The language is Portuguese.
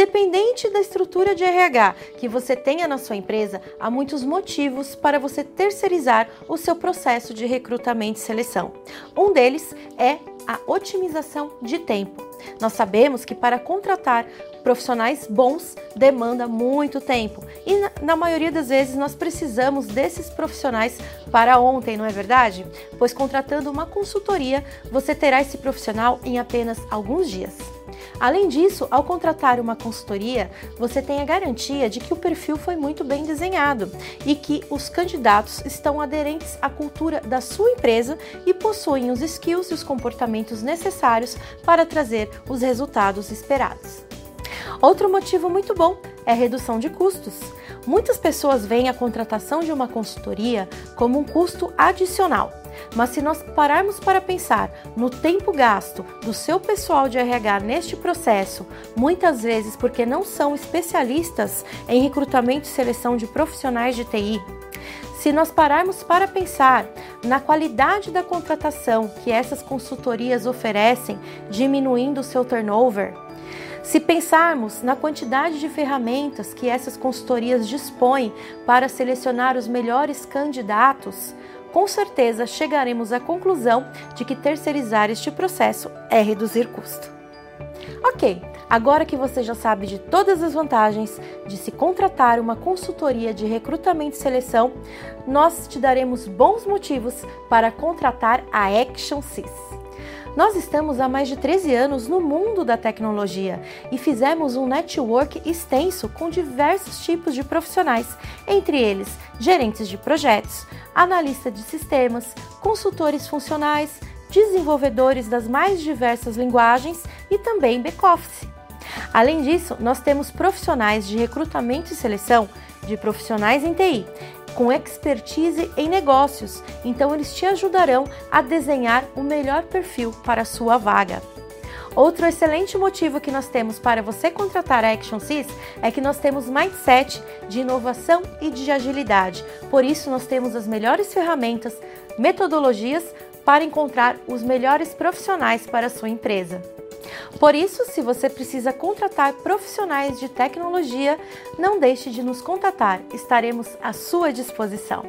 Independente da estrutura de RH que você tenha na sua empresa, há muitos motivos para você terceirizar o seu processo de recrutamento e seleção. Um deles é a otimização de tempo. Nós sabemos que para contratar profissionais bons demanda muito tempo e na maioria das vezes nós precisamos desses profissionais para ontem, não é verdade? Pois contratando uma consultoria, você terá esse profissional em apenas alguns dias. Além disso, ao contratar uma consultoria, você tem a garantia de que o perfil foi muito bem desenhado e que os candidatos estão aderentes à cultura da sua empresa e possuem os skills e os comportamentos necessários para trazer os resultados esperados. Outro motivo muito bom é redução de custos. Muitas pessoas veem a contratação de uma consultoria como um custo adicional, mas se nós pararmos para pensar no tempo gasto do seu pessoal de RH neste processo, muitas vezes porque não são especialistas em recrutamento e seleção de profissionais de TI, se nós pararmos para pensar na qualidade da contratação que essas consultorias oferecem, diminuindo o seu turnover, se pensarmos na quantidade de ferramentas que essas consultorias dispõem para selecionar os melhores candidatos, com certeza chegaremos à conclusão de que terceirizar este processo é reduzir custo. Ok, agora que você já sabe de todas as vantagens de se contratar uma consultoria de recrutamento e seleção, nós te daremos bons motivos para contratar a Action Sys. Nós estamos há mais de 13 anos no mundo da tecnologia e fizemos um network extenso com diversos tipos de profissionais, entre eles gerentes de projetos, analistas de sistemas, consultores funcionais, desenvolvedores das mais diversas linguagens e também back-office. Além disso, nós temos profissionais de recrutamento e seleção de profissionais em TI com expertise em negócios, então eles te ajudarão a desenhar o melhor perfil para a sua vaga. Outro excelente motivo que nós temos para você contratar a ActionSys é que nós temos mindset de inovação e de agilidade. Por isso, nós temos as melhores ferramentas, metodologias para encontrar os melhores profissionais para a sua empresa. Por isso, se você precisa contratar profissionais de tecnologia, não deixe de nos contatar, estaremos à sua disposição.